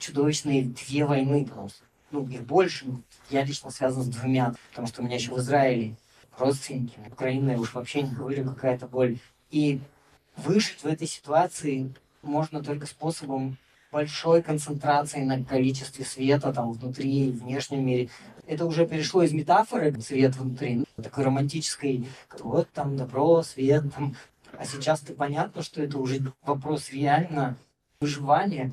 чудовищные две войны просто. Ну, их больше. Я лично связан с двумя, потому что у меня еще в Израиле родственники. Украина, уж вообще не говорю, какая-то боль. И выжить в этой ситуации можно только способом большой концентрации на количестве света там внутри и внешнем мире. Это уже перешло из метафоры свет внутри, такой романтической, вот там добро, свет, там. а сейчас-то понятно, что это уже вопрос реально выживания.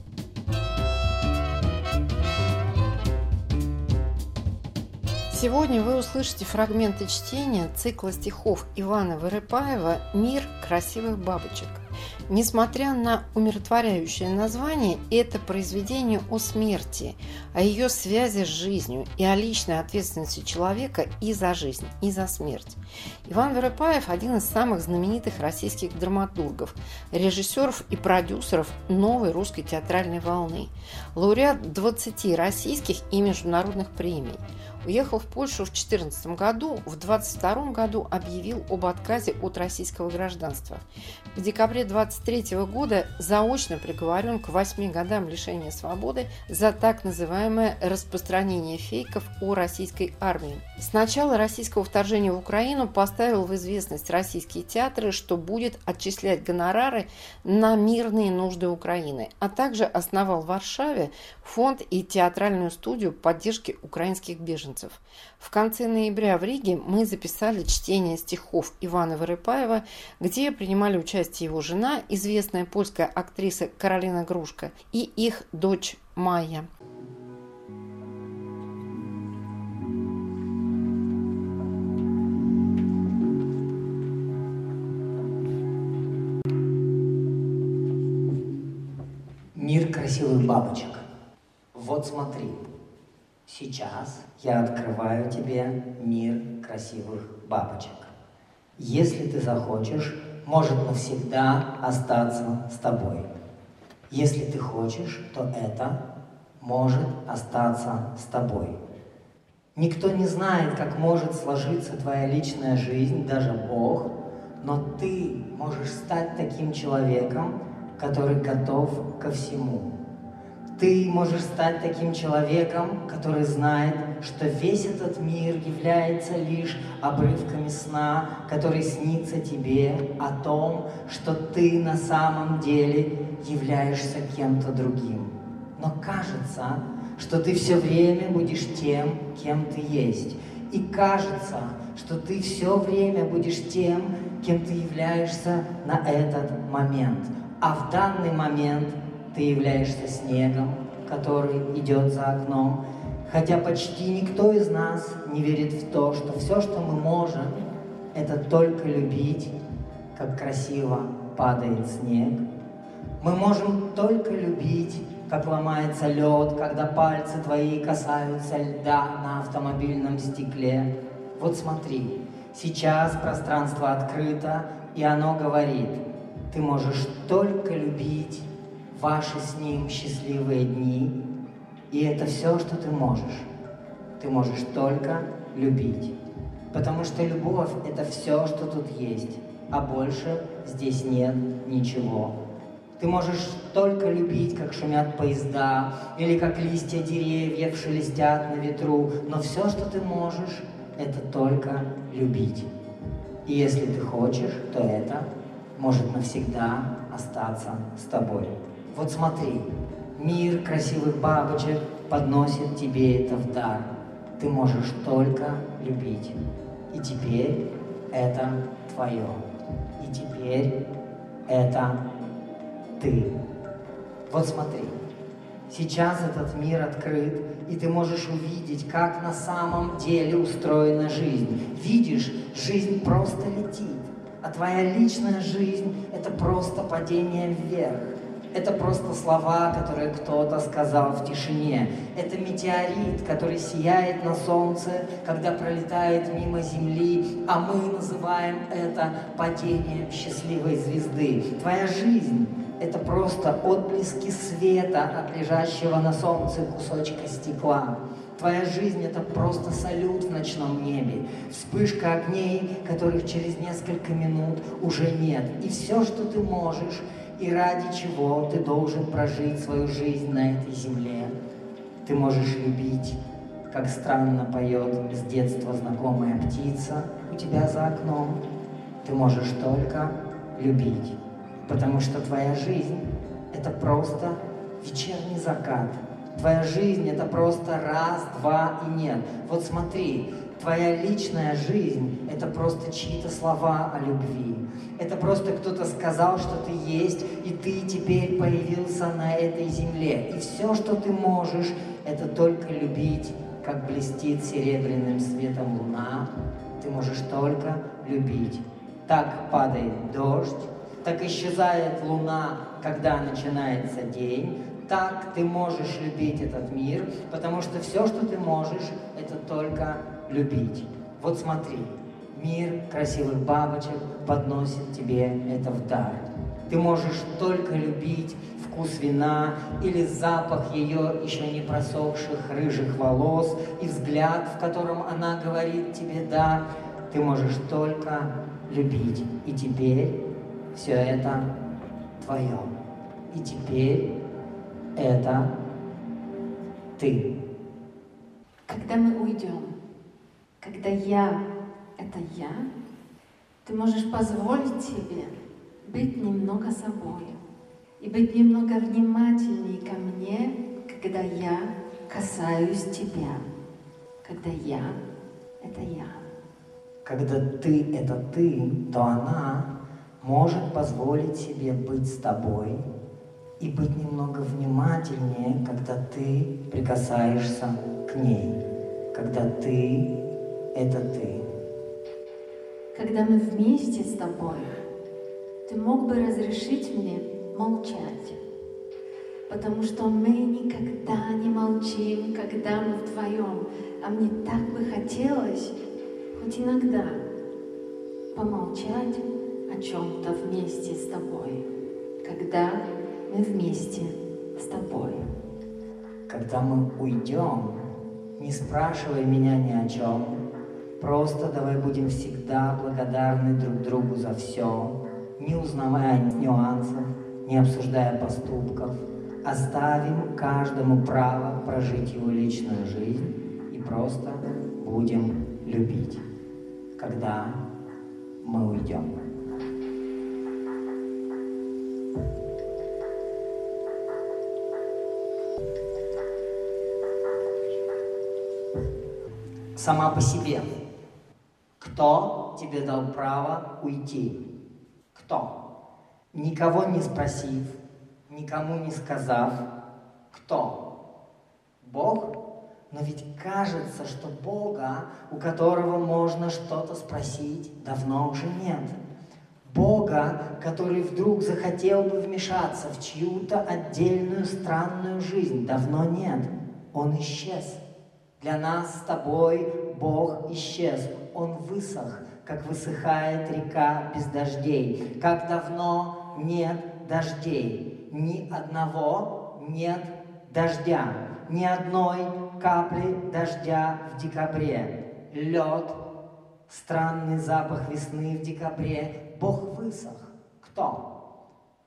Сегодня вы услышите фрагменты чтения цикла стихов Ивана Вырыпаева «Мир красивых бабочек». Несмотря на умиротворяющее название, это произведение о смерти, о ее связи с жизнью и о личной ответственности человека и за жизнь, и за смерть. Иван Веропаев – один из самых знаменитых российских драматургов, режиссеров и продюсеров новой русской театральной волны, лауреат 20 российских и международных премий – Уехал в Польшу в 2014 году, в 2022 году объявил об отказе от российского гражданства. В декабре 2023 года заочно приговорен к 8 годам лишения свободы за так называемое распространение фейков о российской армии. С начала российского вторжения в Украину поставил в известность российские театры, что будет отчислять гонорары на мирные нужды Украины, а также основал в Варшаве фонд и театральную студию поддержки украинских беженцев беженцев. В конце ноября в Риге мы записали чтение стихов Ивана Вырыпаева, где принимали участие его жена, известная польская актриса Каролина Грушка, и их дочь Майя. Мир красивых бабочек. Вот смотри, Сейчас я открываю тебе мир красивых бабочек. Если ты захочешь, может навсегда остаться с тобой. Если ты хочешь, то это может остаться с тобой. Никто не знает, как может сложиться твоя личная жизнь, даже Бог, но ты можешь стать таким человеком, который готов ко всему. Ты можешь стать таким человеком, который знает, что весь этот мир является лишь обрывками сна, который снится тебе о том, что ты на самом деле являешься кем-то другим. Но кажется, что ты все время будешь тем, кем ты есть. И кажется, что ты все время будешь тем, кем ты являешься на этот момент. А в данный момент ты являешься снегом, который идет за окном, хотя почти никто из нас не верит в то, что все, что мы можем, это только любить, как красиво падает снег. Мы можем только любить, как ломается лед, когда пальцы твои касаются льда на автомобильном стекле. Вот смотри, сейчас пространство открыто, и оно говорит, ты можешь только любить, ваши с Ним счастливые дни, и это все, что ты можешь. Ты можешь только любить. Потому что любовь – это все, что тут есть, а больше здесь нет ничего. Ты можешь только любить, как шумят поезда, или как листья деревьев шелестят на ветру, но все, что ты можешь, это только любить. И если ты хочешь, то это может навсегда остаться с тобой. Вот смотри, мир красивых бабочек подносит тебе это в дар. Ты можешь только любить. И теперь это твое. И теперь это ты. Вот смотри, сейчас этот мир открыт, и ты можешь увидеть, как на самом деле устроена жизнь. Видишь, жизнь просто летит, а твоя личная жизнь – это просто падение вверх. Это просто слова, которые кто-то сказал в тишине. Это метеорит, который сияет на солнце, когда пролетает мимо Земли, а мы называем это падением счастливой звезды. Твоя жизнь – это просто отблески света от лежащего на солнце кусочка стекла. Твоя жизнь – это просто салют в ночном небе, вспышка огней, которых через несколько минут уже нет. И все, что ты можешь, и ради чего ты должен прожить свою жизнь на этой земле. Ты можешь любить, как странно поет с детства знакомая птица у тебя за окном. Ты можешь только любить, потому что твоя жизнь – это просто вечерний закат – Твоя жизнь это просто раз, два и нет. Вот смотри, твоя личная жизнь это просто чьи-то слова о любви. Это просто кто-то сказал, что ты есть, и ты теперь появился на этой земле. И все, что ты можешь, это только любить, как блестит серебряным светом луна. Ты можешь только любить. Так падает дождь, так исчезает луна, когда начинается день, так ты можешь любить этот мир, потому что все, что ты можешь, это только любить. Вот смотри, мир красивых бабочек подносит тебе это в дар. Ты можешь только любить вкус вина или запах ее еще не просохших рыжих волос и взгляд, в котором она говорит тебе «да». Ты можешь только любить. И теперь все это твое. И теперь это ты. Когда мы уйдем, когда я — это я, ты можешь позволить себе быть немного собой и быть немного внимательнее ко мне, когда я касаюсь тебя, когда я — это я. Когда ты — это ты, то она может позволить себе быть с тобой — и быть немного внимательнее, когда ты прикасаешься к ней, когда ты — это ты. Когда мы вместе с тобой, ты мог бы разрешить мне молчать, потому что мы никогда не молчим, когда мы вдвоем, а мне так бы хотелось хоть иногда помолчать о чем-то вместе с тобой, когда мы вместе с тобой. Когда мы уйдем, не спрашивай меня ни о чем, просто давай будем всегда благодарны друг другу за все, не узнавая нюансов, не обсуждая поступков, оставим каждому право прожить его личную жизнь и просто будем любить, когда мы уйдем. сама по себе. Кто тебе дал право уйти? Кто? Никого не спросив, никому не сказав, кто? Бог? Но ведь кажется, что Бога, у которого можно что-то спросить, давно уже нет. Бога, который вдруг захотел бы вмешаться в чью-то отдельную странную жизнь, давно нет. Он исчез. Для нас с тобой Бог исчез, Он высох, как высыхает река без дождей. Как давно нет дождей, ни одного нет дождя, ни одной капли дождя в декабре. Лед, странный запах весны в декабре. Бог высох. Кто?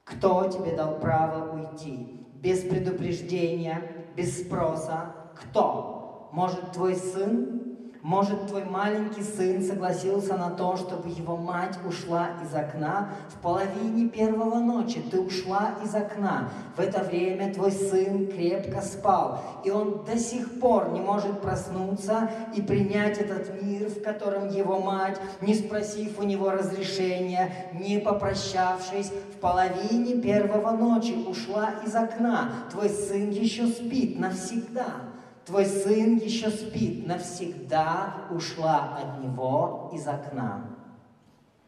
Кто тебе дал право уйти? Без предупреждения, без спроса. Кто? Может, твой сын, может, твой маленький сын согласился на то, чтобы его мать ушла из окна в половине первого ночи. Ты ушла из окна. В это время твой сын крепко спал, и он до сих пор не может проснуться и принять этот мир, в котором его мать, не спросив у него разрешения, не попрощавшись, в половине первого ночи ушла из окна. Твой сын еще спит навсегда. Твой сын еще спит, навсегда ушла от него из окна.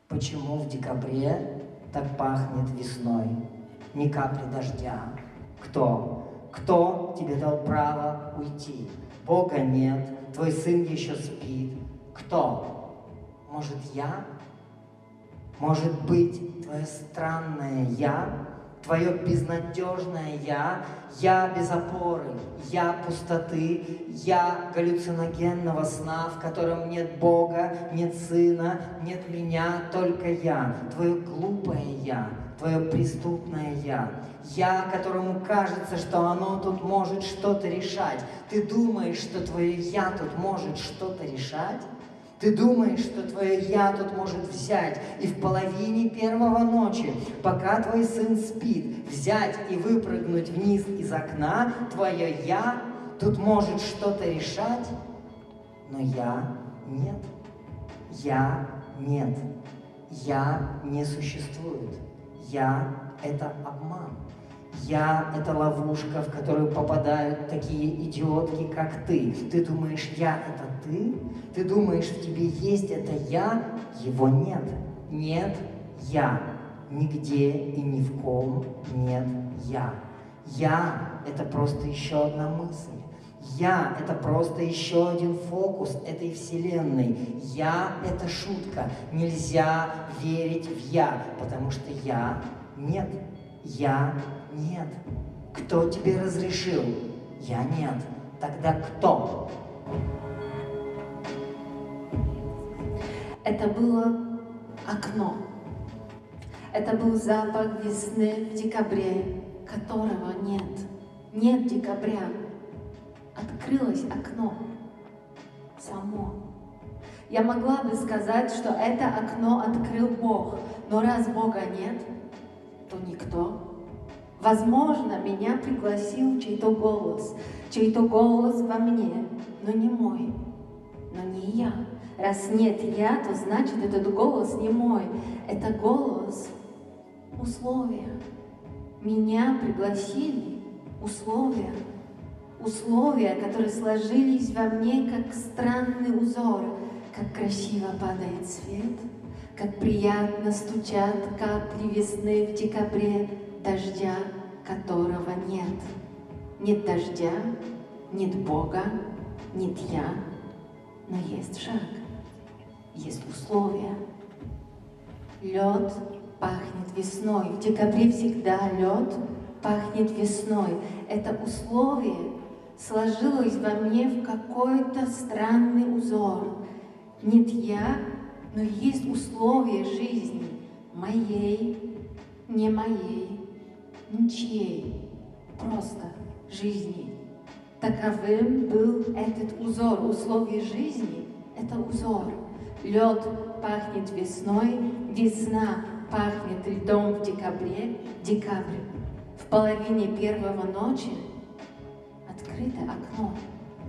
Почему в декабре так пахнет весной? ни капли дождя. Кто? Кто тебе дал право уйти? Бога нет, твой сын еще спит. Кто? Может, я? Может быть, твое странное «я», твое безнадежное «я», «я» без опоры, «я» пустоты, «я» галлюциногенного сна, в котором нет Бога, нет Сына, нет меня, только я, твое глупое «я», твое преступное «я», «я», которому кажется, что оно тут может что-то решать. Ты думаешь, что твое «я» тут может что-то решать? Ты думаешь, что твое «я» тут может взять и в половине первого ночи, пока твой сын спит, взять и выпрыгнуть вниз из окна, твое «я» тут может что-то решать? Но «я» нет. «Я» нет. «Я» не существует. «Я» — это обман. Я — это ловушка, в которую попадают такие идиотки, как ты. Ты думаешь, я — это ты? Ты думаешь, в тебе есть это я? Его нет. Нет я. Нигде и ни в ком нет я. Я — это просто еще одна мысль. Я — это просто еще один фокус этой вселенной. Я — это шутка. Нельзя верить в я, потому что я — нет. Я — нет. Кто тебе разрешил? Я — нет. Тогда кто? Это было окно. Это был запах весны в декабре, которого нет. Нет декабря. Открылось окно. Само. Я могла бы сказать, что это окно открыл Бог, но раз Бога нет, то никто. Возможно, меня пригласил чей-то голос, чей-то голос во мне, но не мой, но не я. Раз нет я, то значит этот голос не мой. Это голос условия. Меня пригласили условия. Условия, которые сложились во мне как странный узор, как красиво падает свет, как приятно стучат капли весны в декабре, дождя, которого нет. Нет дождя, нет Бога, нет я, но есть шаг есть условия. Лед пахнет весной. В декабре всегда лед пахнет весной. Это условие сложилось во мне в какой-то странный узор. Нет я, но есть условия жизни, моей, не моей, ничьей, просто жизни. Таковым был этот узор, условия жизни — это узор — Лед пахнет весной, весна пахнет льдом в декабре, декабрь. В половине первого ночи открыто окно.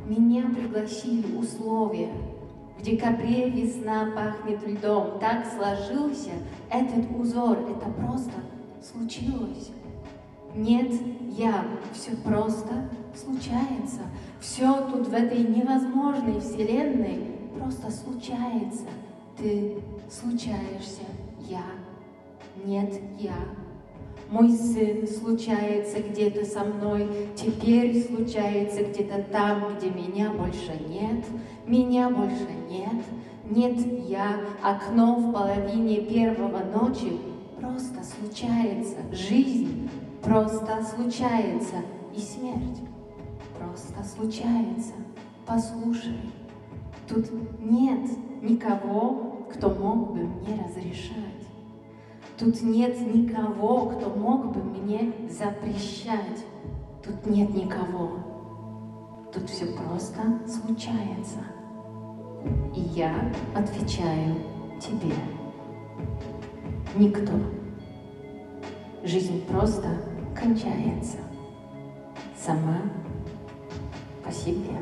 Меня пригласили условия. В декабре весна пахнет льдом. Так сложился этот узор. Это просто случилось. Нет, я. Все просто случается. Все тут в этой невозможной вселенной просто случается. Ты случаешься, я. Нет, я. Мой сын случается где-то со мной, теперь случается где-то там, где меня больше нет, меня больше нет, нет я, окно в половине первого ночи просто случается, жизнь просто случается и смерть просто случается. Послушай, Тут нет никого, кто мог бы мне разрешать. Тут нет никого, кто мог бы мне запрещать. Тут нет никого. Тут все просто случается. И я отвечаю тебе. Никто. Жизнь просто кончается. Сама по себе.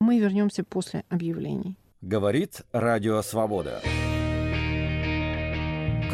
Мы вернемся после объявлений. Говорит Радио Свобода.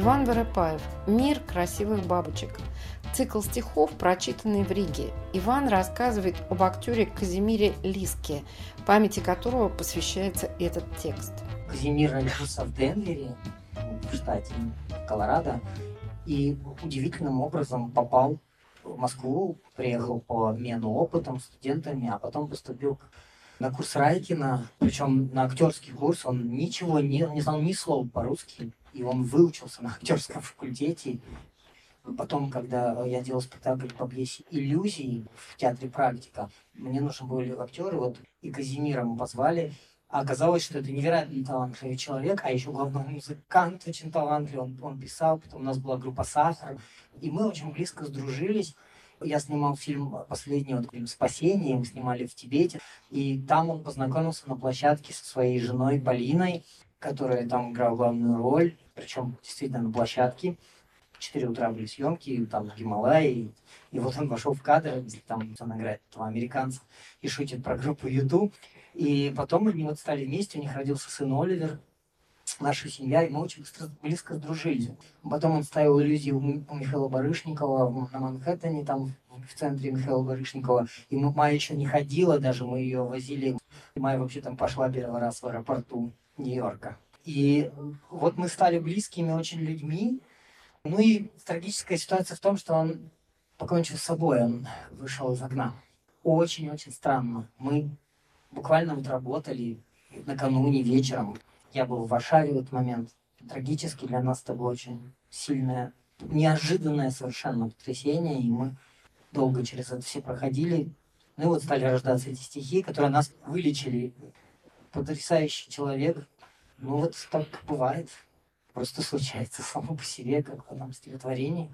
Иван Вырыпаев «Мир красивых бабочек». Цикл стихов, прочитанный в Риге. Иван рассказывает об актере Казимире Лиске, памяти которого посвящается этот текст. Казимир родился в Денвере, в штате Колорадо, и удивительным образом попал в Москву, приехал по обмену опытом студентами, а потом поступил на курс Райкина, причем на актерский курс, он ничего не, не знал ни слова по-русски, и он выучился на актерском факультете. Потом, когда я делал спектакль по пьесе «Иллюзии» в театре «Практика», мне нужны были актеры, вот и Казимира мы позвали, а оказалось, что это невероятно талантливый человек, а еще главный музыкант очень талантливый, он, он писал, потом у нас была группа «Сахар», и мы очень близко сдружились. Я снимал фильм «Последний вот, фильм «Спасение», мы снимали в Тибете, и там он познакомился на площадке со своей женой Полиной, которая там играла главную роль, причем действительно на площадке. В 4 утра были съемки, там в Гималае, и, и вот он вошел в кадр, если там он играет этого американца и шутит про группу YouTube. И потом они вот стали вместе, у них родился сын Оливер, наша семья, и мы очень близко сдружились. Потом он ставил иллюзии у, у Михаила Барышникова на Манхэттене, там в центре Михаила Барышникова. И мы, Майя еще не ходила, даже мы ее возили. Майя вообще там пошла первый раз в аэропорту Нью-Йорка. И вот мы стали близкими очень людьми. Ну и трагическая ситуация в том, что он покончил с собой, он вышел из окна. Очень-очень странно. Мы буквально вот работали накануне вечером. Я был в Варшаве в этот момент. Трагически для нас это было очень сильное, неожиданное совершенно потрясение, и мы долго через это все проходили. Ну и вот стали рождаться эти стихи, которые нас вылечили. Потрясающий человек. Ну вот так бывает. Просто случается само по себе, как в одном стихотворении.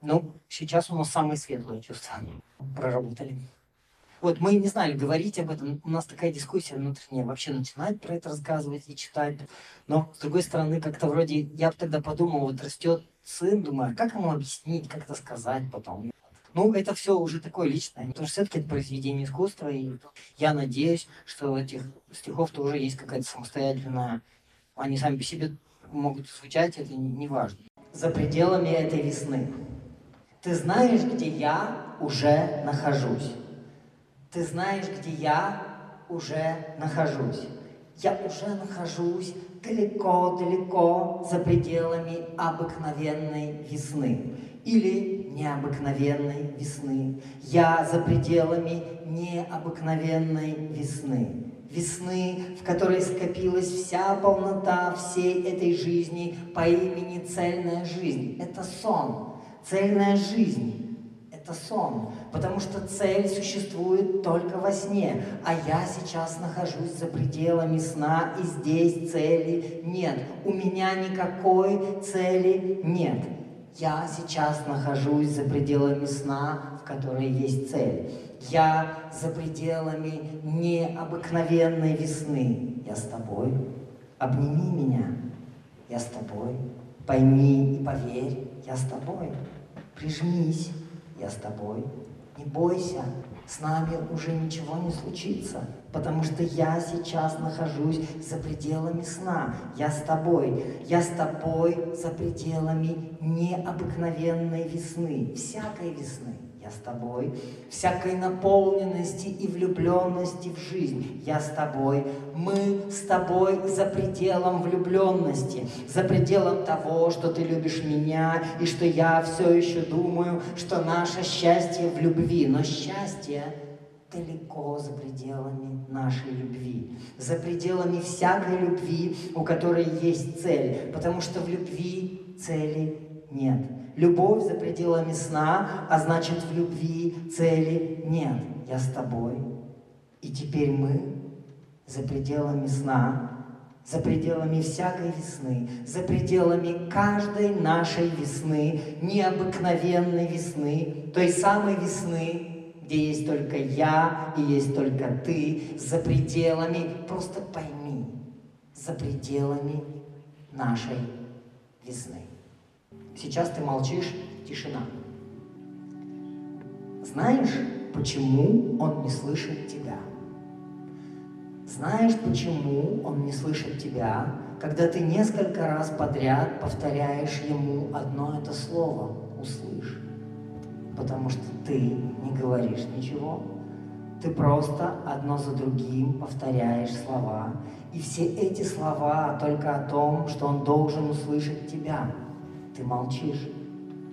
Ну, сейчас у нас самые светлые чувства проработали. Вот мы не знали говорить об этом, у нас такая дискуссия внутренняя, вообще начинать про это рассказывать и читать. Но, с другой стороны, как-то вроде, я бы тогда подумал, вот растет сын, думаю, а как ему объяснить, как это сказать потом. Ну, это все уже такое личное, потому что все-таки это произведение искусства, и я надеюсь, что у этих стихов тоже есть какая-то самостоятельная, они сами по себе могут звучать, это не важно. За пределами этой весны. Ты знаешь, где я уже нахожусь. Ты знаешь, где я уже нахожусь. Я уже нахожусь далеко-далеко за пределами обыкновенной весны или необыкновенной весны. Я за пределами необыкновенной весны. Весны, в которой скопилась вся полнота всей этой жизни по имени цельная жизнь. Это сон, цельная жизнь это сон, потому что цель существует только во сне, а я сейчас нахожусь за пределами сна, и здесь цели нет. У меня никакой цели нет. Я сейчас нахожусь за пределами сна, в которой есть цель. Я за пределами необыкновенной весны. Я с тобой. Обними меня. Я с тобой. Пойми и поверь, я с тобой. Прижмись я с тобой. Не бойся, с нами уже ничего не случится, потому что я сейчас нахожусь за пределами сна. Я с тобой. Я с тобой за пределами необыкновенной весны, всякой весны я с тобой, всякой наполненности и влюбленности в жизнь, я с тобой, мы с тобой за пределом влюбленности, за пределом того, что ты любишь меня, и что я все еще думаю, что наше счастье в любви, но счастье далеко за пределами нашей любви, за пределами всякой любви, у которой есть цель, потому что в любви цели нет. Любовь за пределами сна, а значит в любви цели нет. Я с тобой. И теперь мы за пределами сна, за пределами всякой весны, за пределами каждой нашей весны, необыкновенной весны, той самой весны, где есть только я и есть только ты, за пределами, просто пойми, за пределами нашей весны. Сейчас ты молчишь, тишина. Знаешь, почему он не слышит тебя? Знаешь, почему он не слышит тебя, когда ты несколько раз подряд повторяешь ему одно это слово «услышь»? Потому что ты не говоришь ничего, ты просто одно за другим повторяешь слова, и все эти слова только о том, что он должен услышать тебя. Ты молчишь.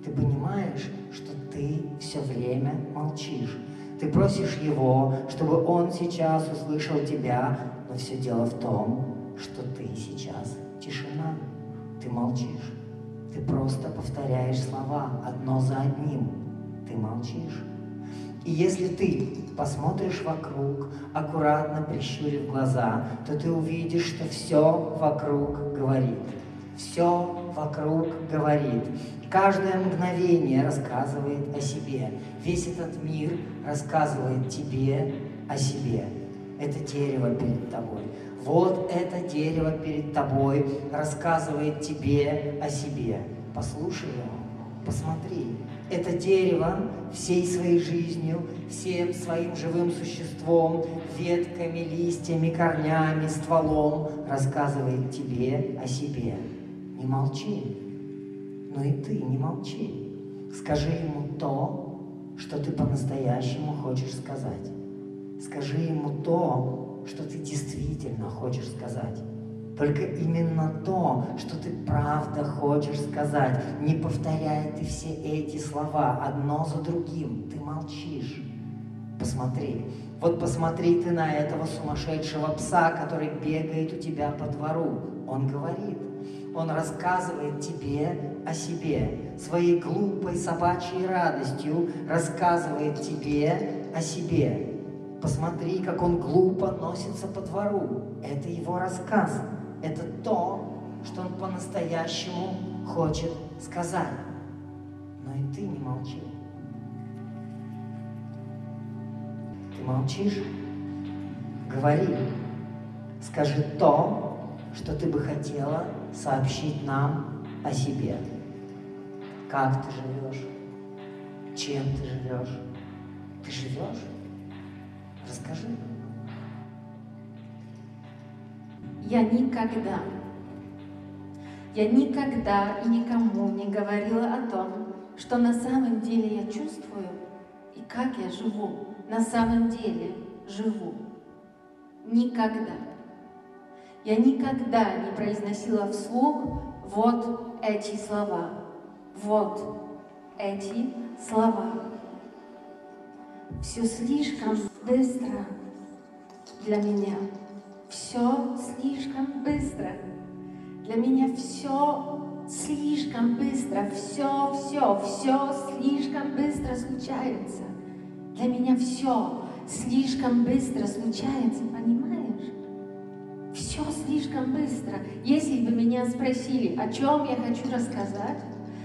Ты понимаешь, что ты все время молчишь. Ты просишь его, чтобы он сейчас услышал тебя, но все дело в том, что ты сейчас тишина. Ты молчишь. Ты просто повторяешь слова одно за одним. Ты молчишь. И если ты посмотришь вокруг, аккуратно прищурив глаза, то ты увидишь, что все вокруг говорит. Все вокруг говорит. Каждое мгновение рассказывает о себе. Весь этот мир рассказывает тебе о себе. Это дерево перед тобой. Вот это дерево перед тобой рассказывает тебе о себе. Послушай его, посмотри. Это дерево всей своей жизнью, всем своим живым существом, ветками, листьями, корнями, стволом рассказывает тебе о себе. Не молчи, но и ты не молчи. Скажи ему то, что ты по-настоящему хочешь сказать. Скажи ему то, что ты действительно хочешь сказать. Только именно то, что ты правда хочешь сказать. Не повторяй ты все эти слова одно за другим. Ты молчишь. Посмотри. Вот посмотри ты на этого сумасшедшего пса, который бегает у тебя по двору. Он говорит. Он рассказывает тебе о себе, своей глупой собачьей радостью рассказывает тебе о себе. Посмотри, как он глупо носится по двору. Это его рассказ. Это то, что он по-настоящему хочет сказать. Но и ты не молчи. Ты молчишь? Говори. Скажи то, что ты бы хотела сообщить нам о себе. Как ты живешь? Чем ты живешь? Ты живешь? Расскажи. Я никогда, я никогда и никому не говорила о том, что на самом деле я чувствую и как я живу, на самом деле живу. Никогда. Я никогда не произносила вслух вот эти слова, вот эти слова. Все слишком быстро для меня. Все слишком быстро. Для меня все слишком быстро. Все, все, все слишком быстро случается. Для меня все слишком быстро случается, понимаешь? Слишком быстро. Если бы меня спросили, о чем я хочу рассказать,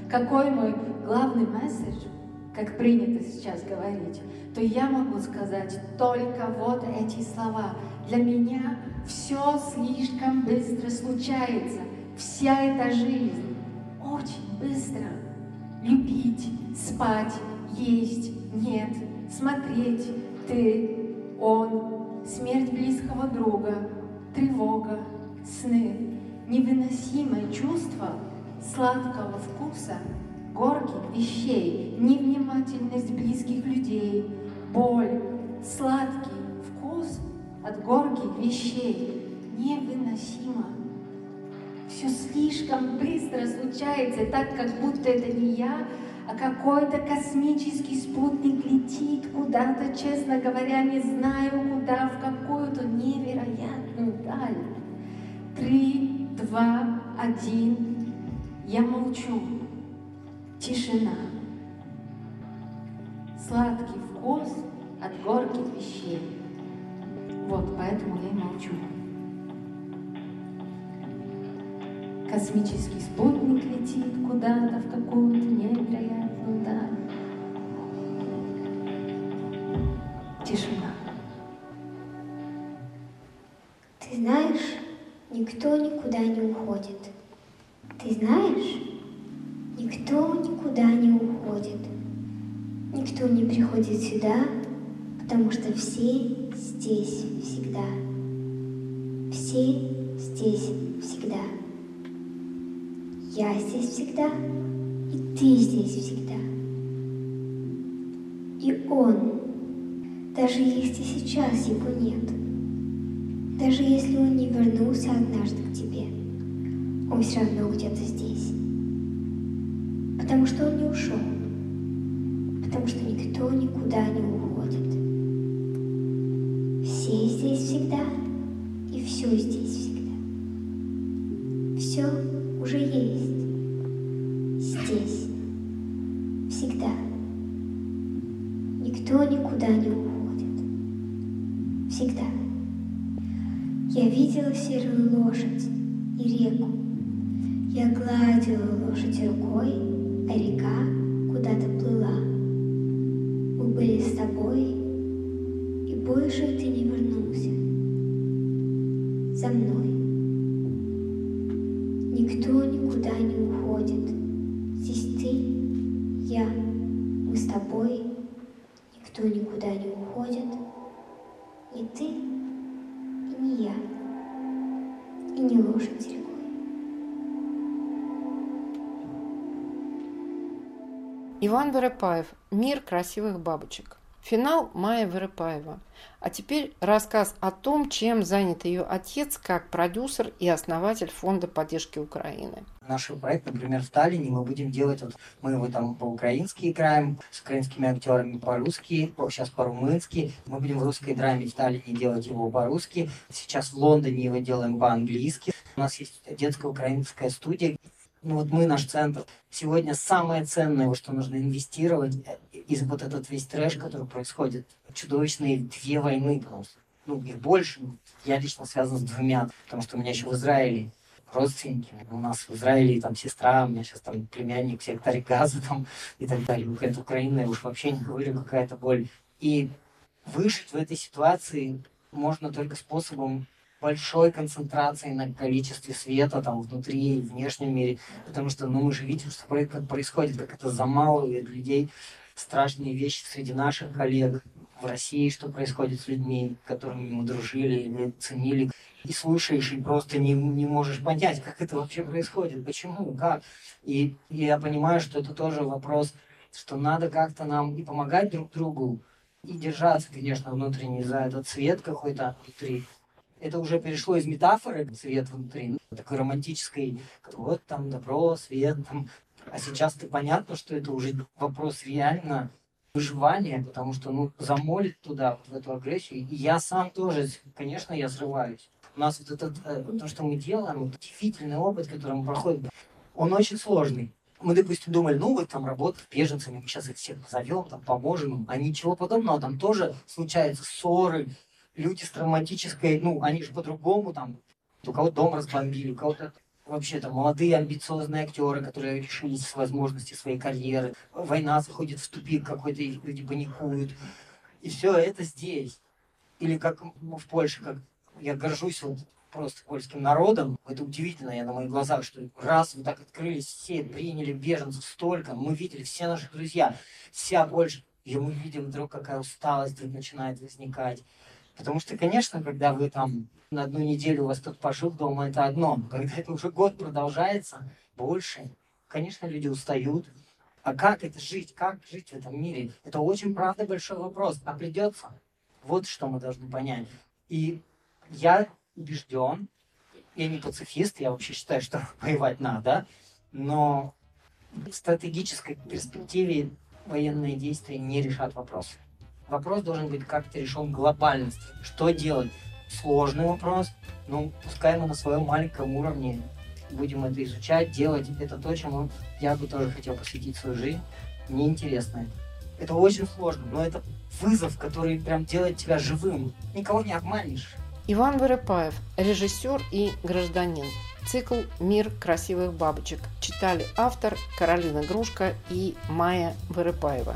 какой мой главный месседж, как принято сейчас говорить, то я могу сказать только вот эти слова. Для меня все слишком быстро случается. Вся эта жизнь очень быстро. Любить, спать, есть, нет, смотреть, ты, он, смерть близкого друга, тревога, сны, невыносимое чувство сладкого вкуса, горьких вещей, невнимательность близких людей, боль, сладкий вкус от горьких вещей невыносимо. Все слишком быстро случается, так как будто это не я, а какой-то космический спутник летит куда-то, честно говоря, не знаю куда, в какую-то невероятную даль. Три, два, один. Я молчу. Тишина. Сладкий вкус от горьких вещей. Вот поэтому я и молчу. Космический спутник летит куда-то в какую-то невероятную даль. Тишина. Никто никуда не уходит. Ты знаешь, никто никуда не уходит. Никто не приходит сюда потому что все здесь всегда. Все здесь всегда. Я здесь всегда, и ты здесь всегда. И он, даже если сейчас его нет, даже если он не вернулся однажды к тебе, он все равно где-то здесь. Потому что он не ушел. Потому что никто никуда не уходит. Все здесь всегда, и все здесь всегда. Все уже есть. Здесь. Всегда. Никто никуда не уходит. Всегда. Я видела серую лошадь и реку. Я гладила лошадь рукой, а река куда-то плыла. Мы были с тобой, и больше ты не вернулся. За мной. Никто никуда не уходит. Здесь ты, я, мы с тобой. Никто никуда не уходит. Не ты С рекой. Иван Вырыпаев «Мир красивых бабочек». Финал Майя Вырыпаева. А теперь рассказ о том, чем занят ее отец как продюсер и основатель Фонда поддержки Украины. Наш проект, например, в Таллине мы будем делать, вот мы его там по-украински играем, с украинскими актерами по-русски, сейчас по-румынски. Мы будем в русской драме в Таллине делать его по-русски. Сейчас в Лондоне его делаем по-английски. У нас есть детская украинская студия, ну вот мы, наш центр, сегодня самое ценное, что нужно инвестировать, из вот этот весь трэш, который происходит, чудовищные две войны, потому что, ну, их больше, я лично связан с двумя, потому что у меня еще в Израиле родственники, у нас в Израиле там сестра, у меня сейчас там племянник в секторе газа там и так далее. Это Украина, я уж вообще не говорю, какая-то боль. И выжить в этой ситуации можно только способом большой концентрации на количестве света там внутри и внешнем мире, потому что ну, мы же видим, что происходит, как это замалывает людей, страшные вещи среди наших коллег в России, что происходит с людьми, которыми мы дружили или ценили, и слушаешь, и просто не, не можешь понять, как это вообще происходит, почему, как. И, и я понимаю, что это тоже вопрос, что надо как-то нам и помогать друг другу, и держаться, конечно, внутренне за этот цвет какой-то внутри, это уже перешло из метафоры свет внутри, ну, такой романтической, вот там добро, свет, там. А сейчас ты понятно, что это уже вопрос реально выживания, потому что, ну, замолит туда, вот в эту агрессию. И я сам тоже, конечно, я срываюсь. У нас вот этот, э, то, что мы делаем, вот удивительный опыт, который мы проходим, он очень сложный. Мы, допустим, думали, ну, вот там работа с беженцами, мы сейчас их всех позовем, там, поможем им. А ничего подобного, там тоже случаются ссоры, люди с травматической, ну, они же по-другому там, у кого дом разбомбили, у кого-то вообще там молодые амбициозные актеры, которые решились возможности своей карьеры. Война заходит в тупик какой-то, и люди паникуют. И все это здесь. Или как в Польше, как я горжусь вот просто польским народом. Это удивительно, я на моих глазах, что раз вы так открылись все, приняли беженцев столько, мы видели все наши друзья, вся Польша, и мы видим вдруг, какая усталость начинает возникать. Потому что, конечно, когда вы там на одну неделю у вас тут пошел дома, это одно. Когда это уже год продолжается, больше, конечно, люди устают. А как это жить? Как жить в этом мире? Это очень, правда, большой вопрос. А придется? Вот что мы должны понять. И я убежден, я не пацифист, я вообще считаю, что воевать надо, но в стратегической перспективе военные действия не решат вопрос. Вопрос должен быть как-то решен глобальности. Что делать? Сложный вопрос, но пускай мы на своем маленьком уровне будем это изучать, делать. Это то, чему я бы тоже хотел посвятить свою жизнь. Мне интересно это. Это очень сложно, но это вызов, который прям делает тебя живым. Никого не обманешь. Иван Вырыпаев, режиссер и гражданин. Цикл «Мир красивых бабочек» читали автор Каролина Грушка и Майя Вырыпаева.